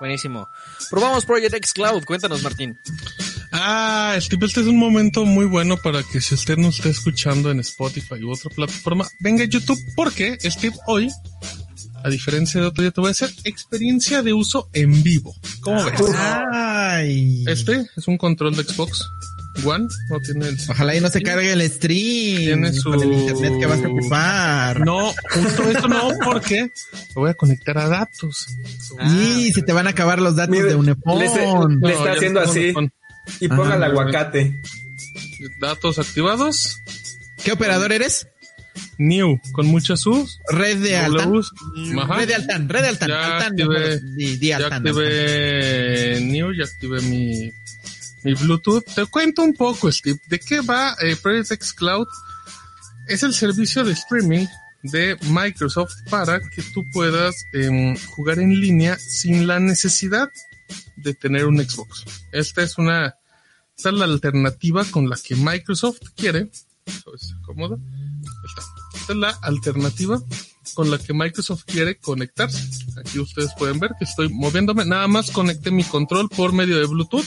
Buenísimo. Probamos Project X Cloud. Cuéntanos, Martín. Ah, Steve, este es un momento muy bueno para que si usted nos está escuchando en Spotify u otra plataforma, venga a YouTube porque Steve hoy, a diferencia de otro día, te voy a hacer experiencia de uso en vivo. ¿Cómo ves? Ay. Este es un control de Xbox One, no tiene el... Ojalá y no se cargue el stream. Tiene su- Con el internet que vas a ocupar. No, justo eso no, porque lo voy a conectar a datos. Y se te van a acabar los datos Mire, de Unepon. le está- No, Le está ya haciendo así. Y ponga el aguacate. Datos activados. ¿Qué operador eres? New, con muchas U's. Red de Altan. Red de Altan, Red de Altan. Ya Altan, activé- di, di Ya Altan, activé New, ya activé mi, mi Bluetooth. Te cuento un poco, Steve, de qué va eh, Project X Cloud. Es el servicio de streaming de Microsoft para que tú puedas em, jugar en línea sin la necesidad de tener un Xbox. Esta es una, esta es la alternativa con la que Microsoft quiere. Es cómodo. Está. Esta es la alternativa con la que Microsoft quiere conectarse. Aquí ustedes pueden ver que estoy moviéndome. Nada más conecté mi control por medio de Bluetooth.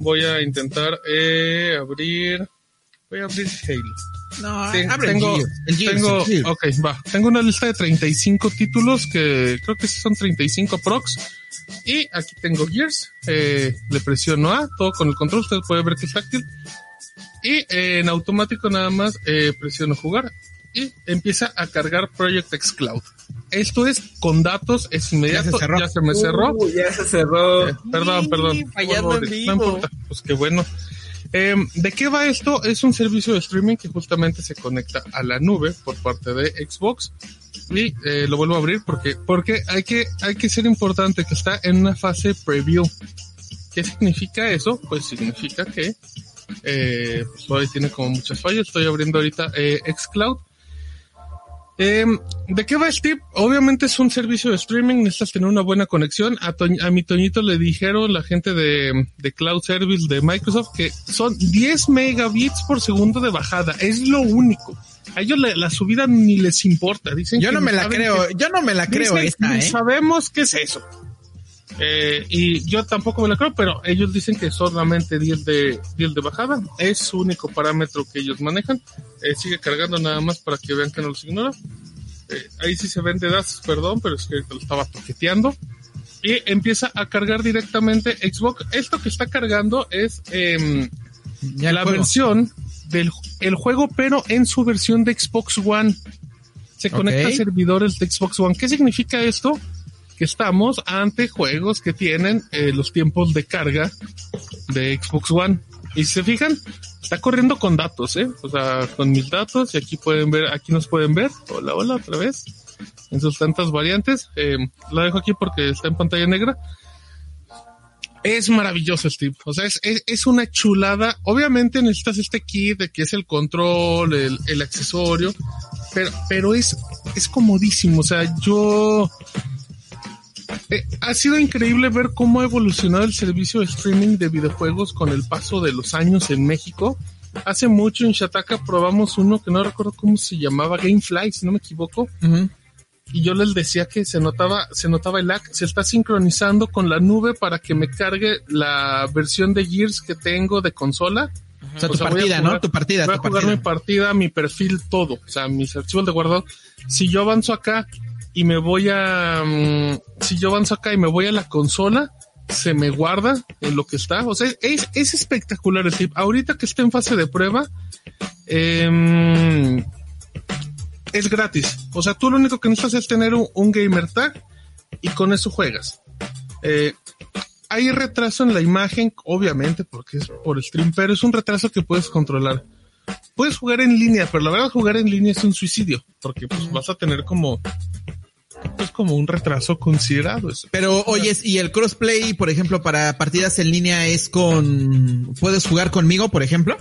Voy a intentar eh, abrir. Voy a abrir Halo. No, Ten- abre el tengo, Gears, el Gears, tengo, el Gears. ok, va. Tengo una lista de 35 títulos que creo que son 35 prox. Y aquí tengo Gears. Eh, le presiono A, todo con el control. Ustedes pueden ver que es táctil. Y eh, en automático nada más eh, presiono jugar. Y empieza a cargar Project X Cloud. Esto es con datos, es inmediato. cerró. Ya se me cerró. Uh, ya se cerró. Eh, perdón, perdón. fallando en No vivo. importa. Pues qué bueno. Eh, ¿De qué va esto? Es un servicio de streaming que justamente se conecta a la nube por parte de Xbox. Y eh, lo vuelvo a abrir porque, porque hay que, hay que ser importante que está en una fase preview. ¿Qué significa eso? Pues significa que eh, pues todavía tiene como muchas fallas. Estoy abriendo ahorita eh, xCloud. Eh, ¿De qué va Steve? Obviamente es un servicio de streaming, necesitas tener una buena conexión. A, mi Toñito le dijeron la gente de, de Cloud Service de Microsoft que son 10 megabits por segundo de bajada. Es lo único. A ellos la, la subida ni les importa. Dicen Yo que no me la creo, que- yo no me la creo esta, "Ni eh. Sabemos qué es eso. Eh, y yo tampoco me la creo, pero ellos dicen que solamente 10 de, 10 de bajada. Es su único parámetro que ellos manejan. Eh, sigue cargando nada más para que vean que no los ignora. Eh, ahí sí se ven de datos, perdón, pero es que lo estaba toqueteando. Y empieza a cargar directamente Xbox. Esto que está cargando es em, Ya la juego. versión del el juego, pero en su versión de Xbox One. Se conecta a servidores de Xbox One. ¿Qué significa esto? Que estamos ante juegos que tienen eh, los tiempos de carga de Xbox One. Y si se fijan, está corriendo con datos, ¿eh? O sea, con mis datos. Y aquí pueden ver, aquí nos pueden ver. Hola, hola, otra vez. En sus tantas variantes. Eh, la dejo aquí porque está en pantalla negra. Es maravilloso, Steve. O sea, es, es, una chulada. Obviamente necesitas este kit de que es el control, el, el accesorio, pero, pero es, es comodísimo. O sea, yo, eh, ha sido increíble ver cómo ha evolucionado el servicio de streaming de videojuegos con el paso de los años en México. Hace mucho en Shataka probamos uno que no recuerdo cómo se llamaba, Gamefly, si no me equivoco Ujú. y yo les decía que se notaba, se notaba el lag, se está sincronizando con la nube para que me cargue la versión de Gears que tengo de consola. O sea, tu O sea, partida, jugar- ¿no? Tu partida, Voy a tu jugar mi partida. partida, mi perfil, todo, o sea, mis archivos de guardado. Si yo avanzo acá y me voy a, mm, si yo avanzo acá y me voy a la consola, se me guarda en lo que está. O sea, es, es espectacular el tip. Ahorita que está en fase de prueba, em, es gratis. O sea, tú lo único que necesitas es tener un, un gamer tag y con eso juegas. Eh, hay retraso en la imagen, obviamente, porque es por stream, pero es un retraso que puedes controlar. Puedes jugar en línea, pero la verdad jugar en línea es un suicidio, porque pues vas a tener como como un retraso considerado. eso. Pero oye, y el crossplay, por ejemplo, para partidas en línea es con... ¿Puedes jugar conmigo, por ejemplo?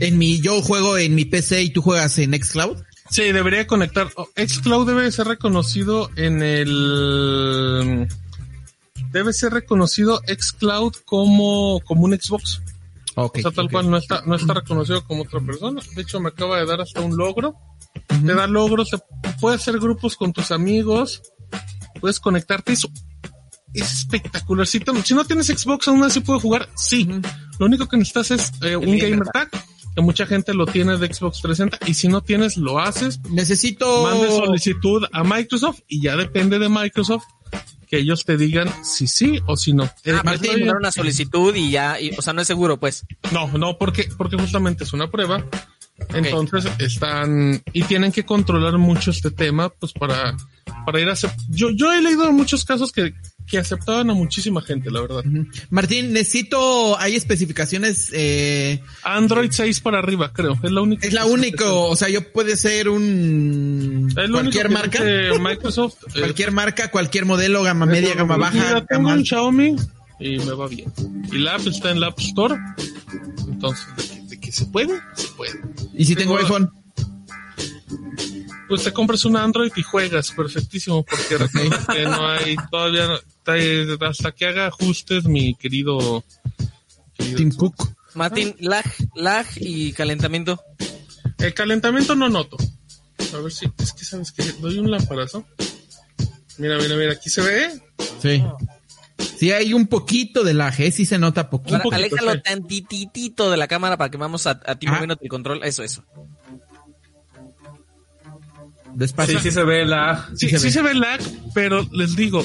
En mi, yo juego en mi PC y tú juegas en Xcloud. Sí, debería conectar. oh, Xcloud debe ser reconocido en el. Debe ser reconocido Xcloud como, como un Xbox. Ok. O sea, tal cual no está, no está reconocido como otra persona. De hecho, me acaba de dar hasta un logro. Te da logros, te- puedes hacer grupos con tus amigos, puedes conectarte. Eso es espectacular. Si, no tienes Xbox, aún así puedes jugar. Sí. Lo único que necesitas es eh, un gamer tag, que mucha gente lo tiene de Xbox 360. Y si no tienes, lo haces. Necesito... Mande solicitud a Microsoft y ya depende de Microsoft que ellos te digan si sí o si no. Eh, Ah, pero estoy- puedes mandar una solicitud y ya, y- o sea, no es seguro, pues. no, no, porque, porque justamente es una prueba. Entonces están y tienen que controlar mucho este tema, pues para, para ir a yo, yo he leído muchos casos que, que aceptaban a muchísima gente, la verdad. Martín, necesito... Hay especificaciones... Eh, Android 6 para arriba, creo. Es la única. es la única, o sea, yo puede ser un... Cualquier marca. Microsoft. eh, Cualquier marca, cualquier modelo, gama media, gama baja, tengo un. Xiaomi y me va bien. Y la app está en la App Store. Entonces, que, se puede, se puede. Y si tengo tengo- iPhone. Pues te compras un Android y juegas, perfectísimo, porque recuerda que no hay todavía, hasta que haga ajustes, mi querido. querido- Tim Cook. Martín, lag, lag y calentamiento. El calentamiento no noto. A ver si, es que sabes que doy un lamparazo. Mira, mira, mira, aquí se ve. Sí. Sí, hay un poquito de lag, ¿eh? Sí se nota poquito. Ahora, aléjalo tantitito de la cámara para que vamos a, a ti Ah. moviéndote el control. Eso, eso. Despacio. Sí, sí se ve la... Sí, se sí ve. se ve lag, pero les digo,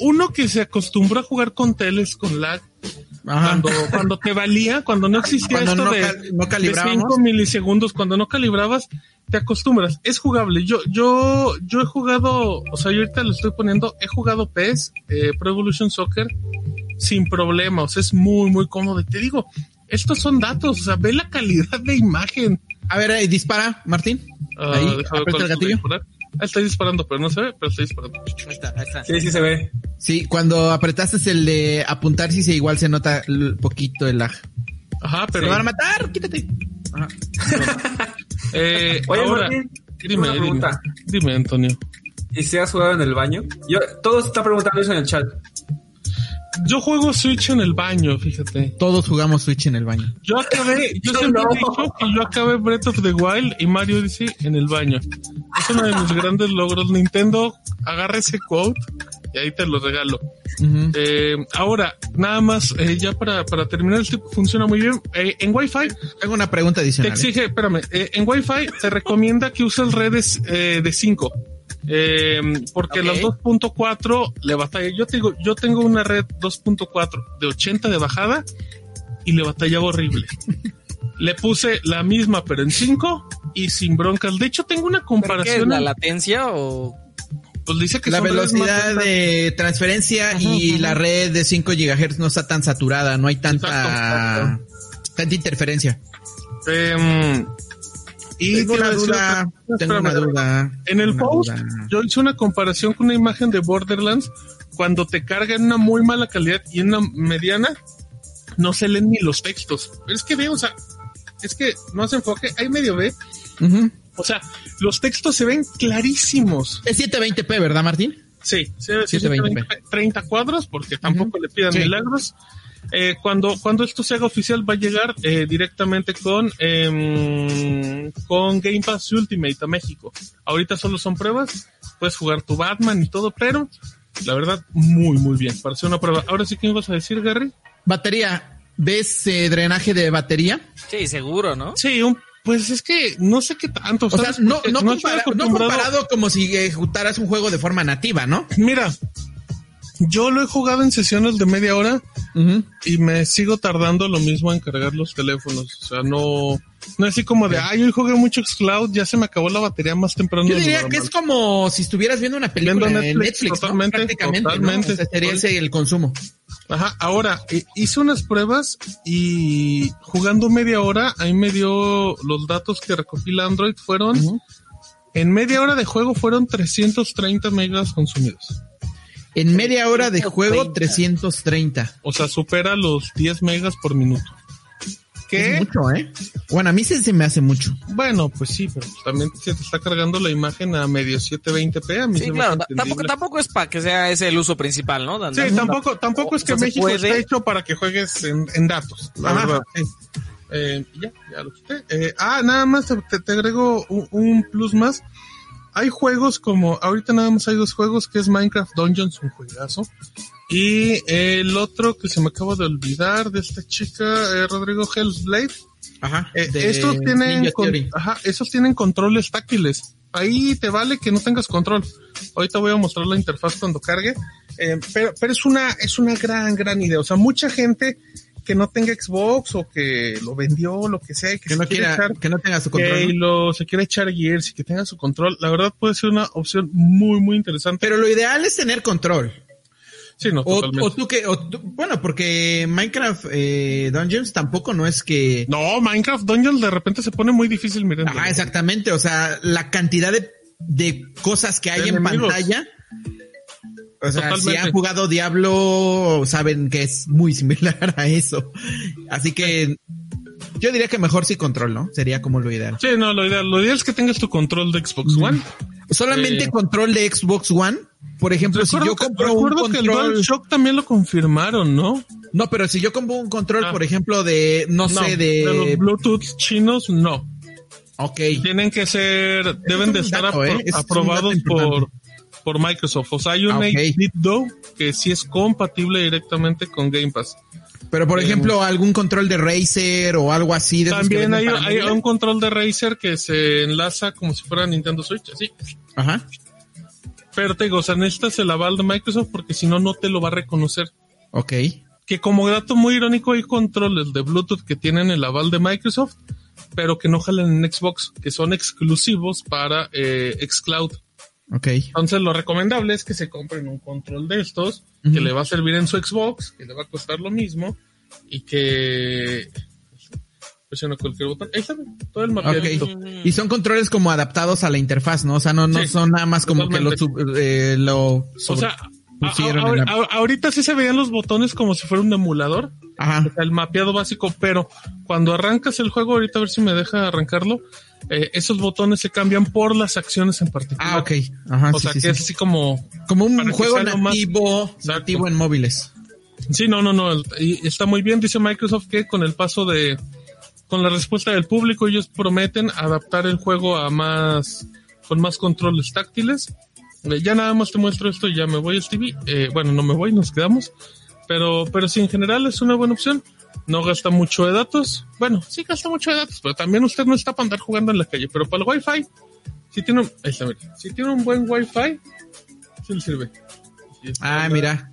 uno que se acostumbró a jugar con teles con lag, Ajá. cuando, cuando te valía, cuando no existía Cuando esto no de, cal- no de calibrábamos. 5 milisegundos, cuando no calibrabas, te acostumbras, es jugable. Yo, yo, yo he jugado, o sea, yo ahorita lo estoy poniendo, he jugado PES, eh, Pro Evolution Soccer, sin problema, o sea, es muy, muy cómodo. Y te digo, estos son datos, o sea, ve la calidad de imagen. A ver, eh, dispara, Martín. Ah, Ahí, aprieta el gatillo. Ah, estoy disparando, pero no se ve, pero estoy disparando. Ahí está, ahí está. Sí, sí se ve. Sí, cuando apretaste el de apuntar, sí se igual se nota l- poquito el lag. Ajá, Te pero van a matar, quítate. Ajá. eh, Oye, ahora, Martín, dime, una dime, pregunta. dime, Antonio. ¿Y si has jugado en el baño? Yo, todos están preguntando eso en el chat. Yo juego Switch en el baño, fíjate. Todos jugamos Switch en el baño. Yo acabé, yo Yo siempre no. he dicho que yo acabé Breath of the Wild y Mario Odyssey en el baño. Es uno de mis grandes logros. Nintendo, agarra ese quote y ahí te lo regalo. Eh, ahora, nada más, eh, ya para, para terminar, el tipo funciona muy bien. Eh, en Wi-Fi Tengo una pregunta te adicional. ¿eh? exige, espérame, eh, en Wi-Fi te recomienda que uses redes eh, de 5. Eh, porque Ok. las 2.4 le batalla. Yo te digo, yo tengo una red 2.4 de 80 de bajada y le batallaba horrible. le puse la misma, pero en 5 y sin broncas. De hecho, tengo una ¿Pero qué es, comparación. la latencia o...? pues dice que La velocidad de transferencia y la red de 5 GHz no está tan saturada, no hay tanta, tanta interferencia. Em, y Tengo una duda, tengo duda. En el post, duda. yo hice una comparación con una imagen de Borderlands. Cuando te carga en una muy mala calidad y en una mediana, no se leen ni los textos. Pero es que ve, o sea, es que no hace enfoque, hay medio ve. O sea, los textos se ven clarísimos. Es 720p, ¿verdad, Martín? Sí, sí, sí, 720p. 30 cuadros, porque tampoco le pidan Sí. milagros. Eh, cuando, cuando esto se haga oficial va a llegar eh, directamente con, em, con Game Pass Ultimate a México. Ahorita solo son pruebas, puedes jugar tu Batman y todo, pero la verdad, muy, muy bien, hacer una prueba. Ahora sí que me ibas a decir, Gary. Batería. ¿Ves eh, drenaje de batería? Sí, seguro, ¿no? Sí, un- pues es que no sé qué tanto. O sea, no, compara- comparado como si ejecutaras un juego de forma nativa, ¿no? Mira, yo lo he jugado en sesiones de media hora y me sigo tardando lo mismo en cargar los teléfonos. O sea, no, no es así como de, ay, hoy jugué mucho Xcloud, ya se me acabó la batería más temprano. Yo diría que normal". es como si estuvieras viendo una película Viendo en Netflix, Netflix, ¿no? totalmente, prácticamente, ¿no? totalmente. O sea, sería ese el consumo. Ajá, ahora, eh, hice unas pruebas y jugando media hora, ahí me dio los datos que recopila Android fueron. En media hora de juego fueron 330 megas consumidos. En media hora de juego, 330. O sea, supera los 10 megas por minuto. ¿Qué? Es mucho, ¿eh? Bueno, a mí sí se me hace mucho. Bueno, pues sí, pero también se te está cargando la imagen a medio 720p. A mí sí, claro, tampoco, tampoco, es para que sea ese el uso principal, ¿no? sí, tampoco, tampoco es que México esté hecho para que juegues en, en datos. Ajá. Eh, ya, ya lo quité. Eh, ah, nada más te, te agrego un, un, plus más. Hay juegos como, ahorita nada más hay dos juegos que es Minecraft Dungeons, un juegazo. Y el otro que se me acaba de olvidar de esta chica, eh, Rodrigo Hellsblade. Ajá. Eh, estos tienen, con, ajá, esos tienen controles táctiles. Ahí te vale que no tengas control. Ahorita voy a mostrar la interfaz cuando cargue. Eh, pero, pero es una, es una gran, gran idea. O sea, mucha gente que no tenga Xbox o que lo vendió, lo que sea, que, que no quiera, echar, que no tenga su control. Que lo, se quiere echar Gears y que tenga su control, la verdad puede ser una opción muy, muy interesante. Pero lo ideal es tener control. Sí, no, o, o, tú que, o tú, bueno, porque Minecraft eh, Dungeons tampoco no es que... No, Minecraft Dungeons de repente se pone muy difícil, miren. Ah, exactamente, o sea, la cantidad de, de cosas que hay en pantalla o sea, Totalmente. si han jugado Diablo, saben que es muy similar a eso. Así que yo diría que mejor sí control, ¿no? Sería como lo ideal. Sí, no, lo ideal, lo ideal es que tengas tu control de Xbox One. Solamente eh, control de Xbox One. Por ejemplo, si yo compro un control... que el DualShock también lo confirmaron, ¿no? No, pero si yo compro un control, ah. por ejemplo, de, no, no, sé, de... De los Bluetooth chinos, no. Ok. Tienen que ser, deben de estar dato, apro eh? aprobados por por Microsoft. O sea, hay un okay. 8-bit que sí es compatible directamente con Game Pass. Pero por eh, ejemplo, algún control de Razer o algo así. De también hay, hay un control de Razer que se enlaza como si fuera Nintendo Switch, así. Ajá. Pero te digo, o sea, necesitas el aval de Microsoft porque si no, no te lo va a reconocer. Ok. Que como dato muy irónico, hay controles de Bluetooth que tienen el aval de Microsoft, pero que no jalan en Xbox, que son exclusivos para eh, Xcloud. Okay. Entonces lo recomendable es que se compren un control de estos, uh -huh. que le va a servir en su Xbox, que le va a costar lo mismo, y que presiona cualquier botón. Ahí está, todo el mapeadito. Okay. Y son controles como adaptados a la interfaz, ¿no? O sea, no, no sí, son nada más como totalmente. que lo, eh, lo o sea, a, a, a, ahorita sí se veían los botones como si fuera un emulador. Ajá. El mapeado básico, pero cuando arrancas el juego, ahorita a ver si me deja arrancarlo, eh, esos botones se cambian por las acciones en particular. Ah, ok. Ajá, o sí, sea, sí, que es así como... Como un juego nativo, más... nativo en móviles. Sí, no, no, no. Y está muy bien. Dice Microsoft que con el paso de... Con la respuesta del público, ellos prometen adaptar el juego a más... Con más controles táctiles. Eh, ya nada más te muestro esto y ya me voy, Stevie. Eh, bueno, no me voy, nos quedamos. Pero, pero sí, en general es una buena opción no gasta mucho de datos. Bueno, sí gasta mucho de datos, pero también usted no está para andar jugando en la calle. Pero para el Wi-Fi, si tiene un, ahí está, si tiene un buen Wi-Fi, sí le sirve. ah, mira.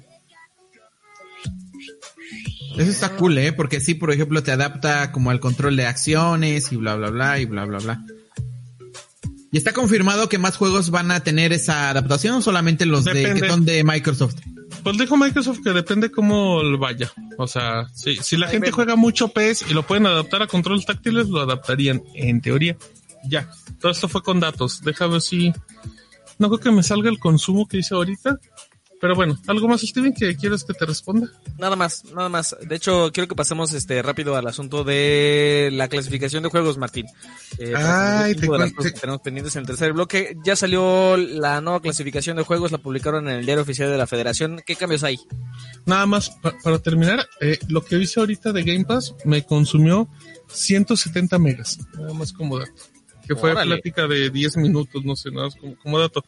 Eso está cool, ¿eh? Porque sí, por ejemplo, te adapta como al control de acciones y bla, bla, bla, y bla, bla, bla. ¿Y está confirmado que más juegos van a tener esa adaptación o solamente los de, que son de Microsoft? Pues dijo Microsoft que depende cómo vaya. O sea, si, si la Ahí gente ven. juega mucho PES y lo pueden adaptar a controles táctiles, lo adaptarían, en teoría. Ya. Todo esto fue con datos. Déjame ver si. No creo que me salga el consumo que hice ahorita. Pero bueno, ¿algo más, Steven, que quieres que te responda? Nada más, nada más. De hecho, quiero que pasemos este rápido al asunto de la clasificación de juegos, Martín. Eh, Ay, te de las cosas que tenemos pendientes en el tercer bloque. Ya salió la nueva clasificación de juegos, la publicaron en el diario oficial de la Federación. ¿Qué cambios hay? Nada más, pa para terminar, eh, lo que hice ahorita de Game Pass me consumió 170 megas. Nada más como dato. Que fue Órale. plática de 10 minutos, no sé, nada más como, como dato.